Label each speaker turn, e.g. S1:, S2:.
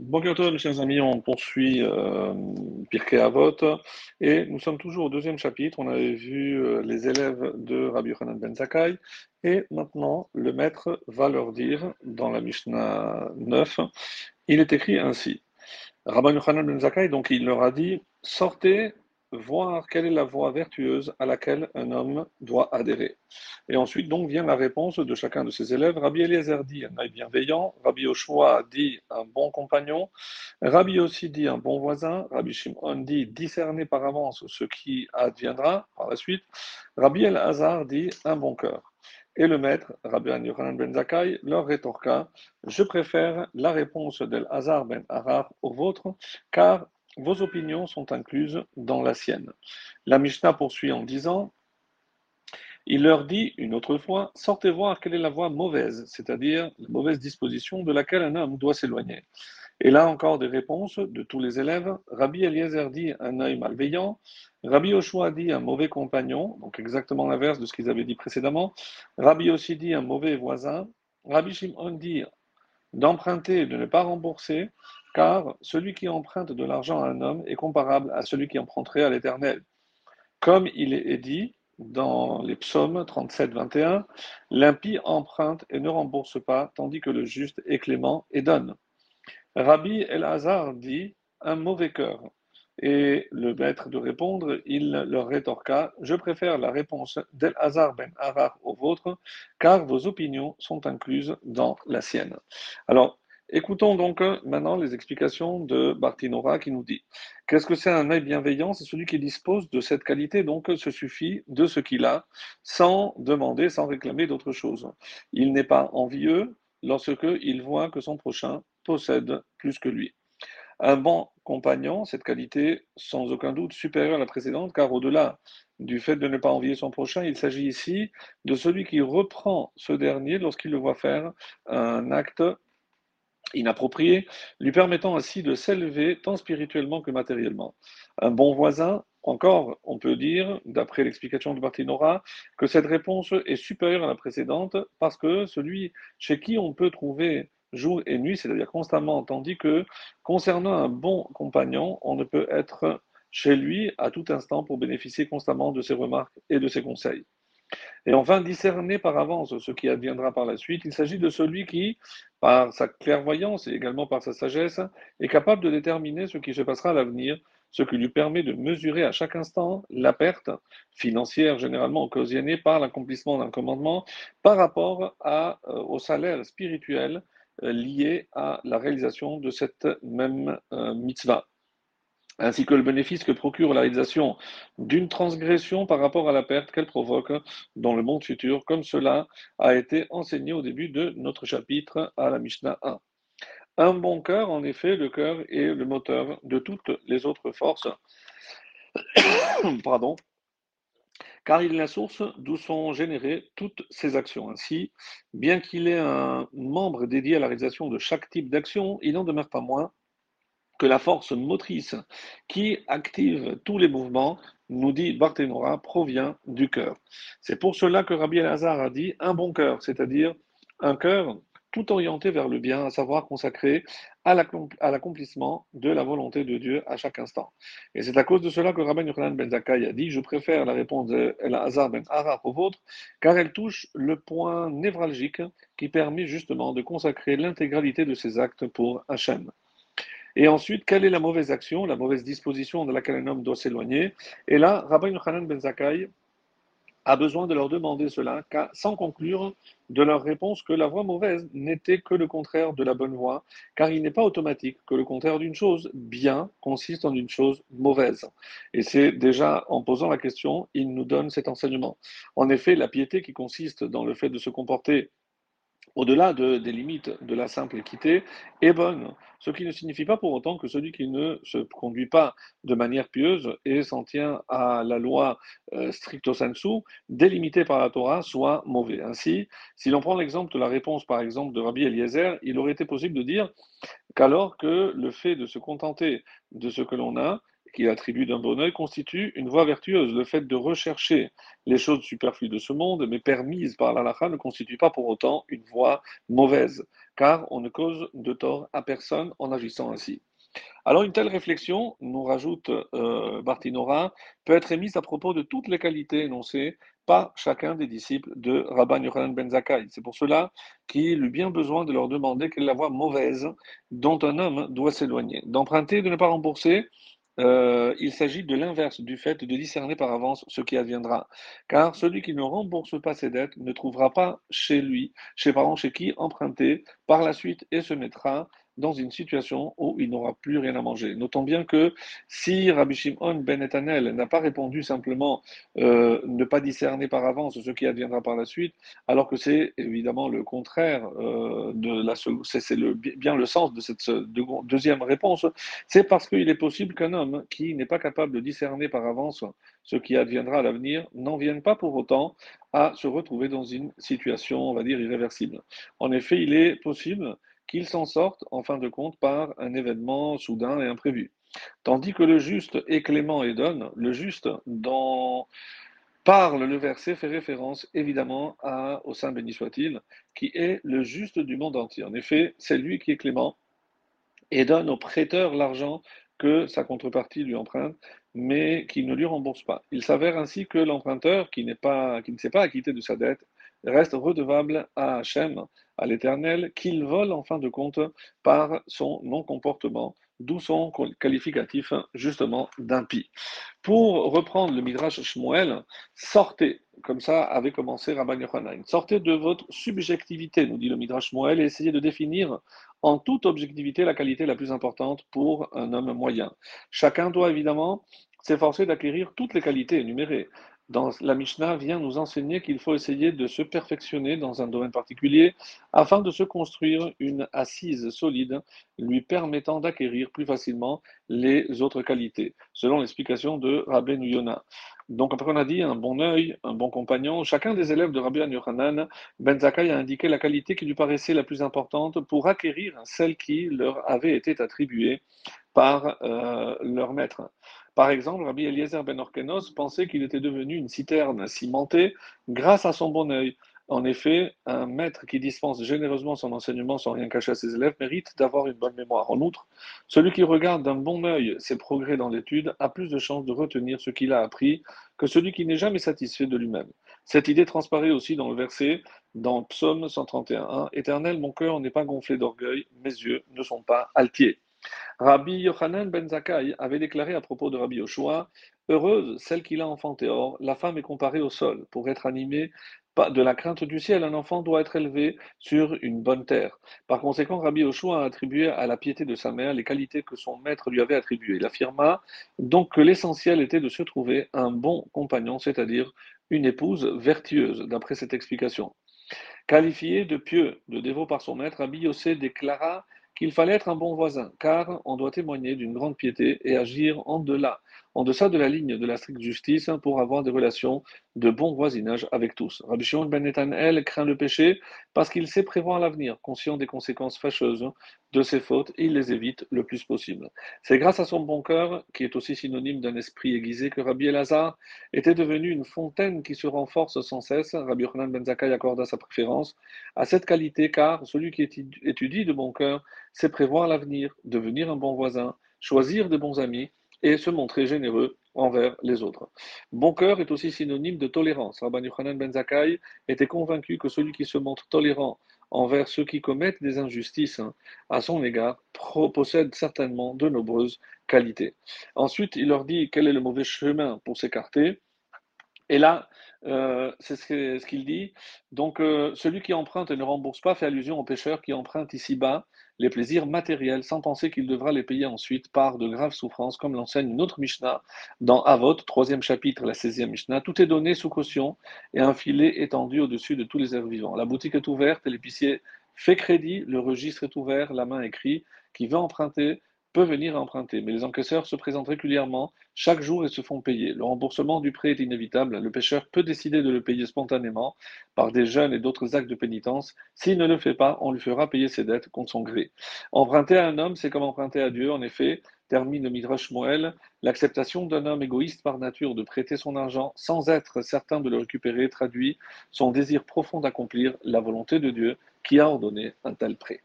S1: Bonjour mes chers amis, on poursuit euh, Pirkei Avot et nous sommes toujours au deuxième chapitre. On avait vu euh, les élèves de Rabbi Yochanan Ben Zakkai et maintenant le maître va leur dire dans la Mishnah 9, il est écrit ainsi. Rabbi Yochanan Ben Zakkai, donc il leur a dit sortez voir quelle est la voie vertueuse à laquelle un homme doit adhérer. Et ensuite, donc, vient la réponse de chacun de ses élèves. Rabbi Eliezer dit un œil bienveillant, Rabbi Oshua dit un bon compagnon, Rabbi aussi dit un bon voisin, Rabbi Shimon dit discerner par avance ce qui adviendra par la suite, Rabbi El-Hazar dit un bon cœur. Et le maître, Rabbi Yochanan ben Zakkai, leur rétorqua Je préfère la réponse d'El-Hazar ben Harar au vôtre, car vos opinions sont incluses dans la sienne. La Mishnah poursuit en disant il leur dit une autre fois Sortez voir quelle est la voie mauvaise, c'est-à-dire la mauvaise disposition de laquelle un homme doit s'éloigner. Et là encore des réponses de tous les élèves. Rabbi Eliezer dit un œil malveillant. Rabbi Oshua dit un mauvais compagnon, donc exactement l'inverse de ce qu'ils avaient dit précédemment. Rabbi aussi dit un mauvais voisin. Rabbi Shimon dit d'emprunter et de ne pas rembourser car celui qui emprunte de l'argent à un homme est comparable à celui qui emprunterait à l'Éternel. Comme il est dit dans les psaumes 37, 21, l'impie emprunte et ne rembourse pas, tandis que le juste est clément et donne. Rabbi El-Hazar dit un mauvais cœur. Et le maître de répondre, il leur rétorqua Je préfère la réponse d'El-Hazar ben Harar au vôtre, car vos opinions sont incluses dans la sienne. Alors, Écoutons donc euh, maintenant les explications de Bartinora qui nous dit Qu'est-ce que c'est un œil bienveillant? C'est celui qui dispose de cette qualité, donc se suffit de ce qu'il a, sans demander, sans réclamer d'autre chose. Il n'est pas envieux lorsque il voit que son prochain possède plus que lui. Un bon compagnon, cette qualité sans aucun doute supérieure à la précédente, car au-delà du fait de ne pas envier son prochain, il s'agit ici de celui qui reprend ce dernier lorsqu'il le voit faire un acte inapproprié, lui permettant ainsi de s'élever tant spirituellement que matériellement. Un bon voisin, encore, on peut dire, d'après l'explication de Martinora, que cette réponse est supérieure à la précédente parce que celui chez qui on peut trouver jour et nuit, c'est-à-dire constamment, tandis que concernant un bon compagnon, on ne peut être chez lui à tout instant pour bénéficier constamment de ses remarques et de ses conseils. Et enfin, discerner par avance ce qui adviendra par la suite, il s'agit de celui qui, par sa clairvoyance et également par sa sagesse, est capable de déterminer ce qui se passera à l'avenir, ce qui lui permet de mesurer à chaque instant la perte financière généralement occasionnée par l'accomplissement d'un commandement par rapport euh, au salaire spirituel euh, lié à la réalisation de cette même euh, mitzvah ainsi que le bénéfice que procure la réalisation d'une transgression par rapport à la perte qu'elle provoque dans le monde futur, comme cela a été enseigné au début de notre chapitre à la Mishnah 1. Un bon cœur, en effet, le cœur est le moteur de toutes les autres forces, pardon, car il est la source d'où sont générées toutes ces actions. Ainsi, bien qu'il ait un membre dédié à la réalisation de chaque type d'action, il n'en demeure pas moins que la force motrice qui active tous les mouvements, nous dit Barthénora, provient du cœur. C'est pour cela que Rabbi Elazar a dit un bon cœur, c'est-à-dire un cœur tout orienté vers le bien, à savoir consacré à l'accomplissement de la volonté de Dieu à chaque instant. Et c'est à cause de cela que Rabbi Yochanan ben Zakkai a dit Je préfère la réponse d'Elazar ben Harar au vôtre, car elle touche le point névralgique qui permet justement de consacrer l'intégralité de ses actes pour Hachem. Et ensuite, quelle est la mauvaise action, la mauvaise disposition de laquelle un homme doit s'éloigner? Et là, Rabbi Yochanan ben Zakkai a besoin de leur demander cela, sans conclure de leur réponse que la voie mauvaise n'était que le contraire de la bonne voie, car il n'est pas automatique que le contraire d'une chose bien consiste en une chose mauvaise. Et c'est déjà en posant la question, il nous donne cet enseignement. En effet, la piété qui consiste dans le fait de se comporter au-delà des limites de la simple équité, est bonne. Ce qui ne signifie pas pour autant que celui qui ne se conduit pas de manière pieuse et s'en tient à la loi euh, stricto sensu, délimitée par la Torah, soit mauvais. Ainsi, si l'on prend l'exemple de la réponse, par exemple, de Rabbi Eliezer, il aurait été possible de dire qu'alors que le fait de se contenter de ce que l'on a, qu'il attribue d'un bon oeil constitue une voie vertueuse. Le fait de rechercher les choses superflues de ce monde, mais permises par l'Alacha, ne constitue pas pour autant une voie mauvaise. car on ne cause de tort à personne en agissant ainsi. Alors une telle réflexion, nous rajoute euh, Bartinora, peut être émise à propos de toutes les qualités énoncées par chacun des disciples de Rabban Yochanan ben Zakkai. C'est pour cela qu'il eut bien besoin de leur demander quelle est la voie mauvaise dont un homme doit s'éloigner. D'emprunter, de ne pas rembourser, euh, il s'agit de l'inverse du fait de discerner par avance ce qui adviendra. Car celui qui ne rembourse pas ses dettes ne trouvera pas chez lui, chez parents chez qui emprunter par la suite et se mettra dans une situation où il n'aura plus rien à manger. Notons bien que si Rabbi Shimon ben Etanel n'a pas répondu simplement euh, ne pas discerner par avance ce qui adviendra par la suite, alors que c'est évidemment le contraire euh, de la c'est le, bien le sens de cette deuxième réponse, c'est parce qu'il est possible qu'un homme qui n'est pas capable de discerner par avance ce qui adviendra à l'avenir n'en vienne pas pour autant à se retrouver dans une situation, on va dire, irréversible. En effet, il est possible qu'il s'en sorte en fin de compte par un événement soudain et imprévu. Tandis que le juste est clément et donne, le juste dont parle le verset fait référence évidemment au Saint béni soit-il, qui est le juste du monde entier. En effet, c'est lui qui est clément et donne au prêteur l'argent que sa contrepartie lui emprunte, mais qui ne lui rembourse pas. Il s'avère ainsi que l'emprunteur, qui, qui ne s'est pas acquitté de sa dette, reste redevable à Hachem, à l'Éternel, qu'il vole en fin de compte par son non-comportement, d'où son qualificatif justement d'impie. Pour reprendre le Midrash Shmuel, sortez, comme ça avait commencé Rabban Yochanan, sortez de votre subjectivité, nous dit le Midrash Shmuel, et essayez de définir en toute objectivité la qualité la plus importante pour un homme moyen. Chacun doit évidemment s'efforcer d'acquérir toutes les qualités énumérées dans la Mishnah vient nous enseigner qu'il faut essayer de se perfectionner dans un domaine particulier afin de se construire une assise solide lui permettant d'acquérir plus facilement les autres qualités, selon l'explication de Rabbi Yona. Donc, après on a dit un bon œil, un bon compagnon, chacun des élèves de Rabbi Yochanan, Ben Zakkai a indiqué la qualité qui lui paraissait la plus importante pour acquérir celle qui leur avait été attribuée par euh, leur maître. Par exemple, Rabbi Eliezer ben Orkenos pensait qu'il était devenu une citerne cimentée grâce à son bon œil. En effet, un maître qui dispense généreusement son enseignement sans rien cacher à ses élèves mérite d'avoir une bonne mémoire. En outre, celui qui regarde d'un bon œil ses progrès dans l'étude a plus de chances de retenir ce qu'il a appris que celui qui n'est jamais satisfait de lui-même. Cette idée transparaît aussi dans le verset dans Psaume 131. Éternel, mon cœur n'est pas gonflé d'orgueil, mes yeux ne sont pas altiers. Rabbi Yochanan ben Zakkai avait déclaré à propos de Rabbi Yoshua Heureuse celle qui l'a enfanté. Or, la femme est comparée au sol. Pour être animée de la crainte du ciel, un enfant doit être élevé sur une bonne terre. Par conséquent, Rabbi Yoshua a attribué à la piété de sa mère les qualités que son maître lui avait attribuées. Il affirma donc que l'essentiel était de se trouver un bon compagnon, c'est-à-dire une épouse vertueuse, d'après cette explication. Qualifié de pieux, de dévot par son maître, Rabbi Yossé déclara qu'il fallait être un bon voisin, car on doit témoigner d'une grande piété et agir en delà en deçà de la ligne de la stricte justice pour avoir des relations de bon voisinage avec tous. Rabbi Shimon ben Netanel craint le péché parce qu'il sait prévoir l'avenir, conscient des conséquences fâcheuses de ses fautes, il les évite le plus possible. C'est grâce à son bon cœur, qui est aussi synonyme d'un esprit aiguisé, que Rabbi Elazar était devenu une fontaine qui se renforce sans cesse. Rabbi Yochanan ben Zakkai accorda sa préférence à cette qualité, car celui qui étudie de bon cœur sait prévoir l'avenir, devenir un bon voisin, choisir de bons amis et se montrer généreux envers les autres. Bon cœur est aussi synonyme de tolérance. Rabban Yochanan ben Zakkai était convaincu que celui qui se montre tolérant envers ceux qui commettent des injustices hein, à son égard possède certainement de nombreuses qualités. Ensuite, il leur dit quel est le mauvais chemin pour s'écarter. Et là, euh, c'est ce qu'il dit. Donc, euh, celui qui emprunte et ne rembourse pas fait allusion au pécheur qui emprunte ici-bas les plaisirs matériels sans penser qu'il devra les payer ensuite par de graves souffrances, comme l'enseigne une autre Mishnah dans Avot, troisième chapitre, la 16e Mishnah. Tout est donné sous caution et un filet étendu au-dessus de tous les êtres vivants. La boutique est ouverte l'épicier fait crédit, le registre est ouvert, la main écrit, qui veut emprunter peut venir emprunter, mais les encaisseurs se présentent régulièrement chaque jour et se font payer. Le remboursement du prêt est inévitable. Le pêcheur peut décider de le payer spontanément par des jeûnes et d'autres actes de pénitence. S'il ne le fait pas, on lui fera payer ses dettes contre son gré. Emprunter à un homme, c'est comme emprunter à Dieu. En effet, termine Midrash Moël, l'acceptation d'un homme égoïste par nature de prêter son argent sans être certain de le récupérer traduit son désir profond d'accomplir la volonté de Dieu qui a ordonné un tel prêt.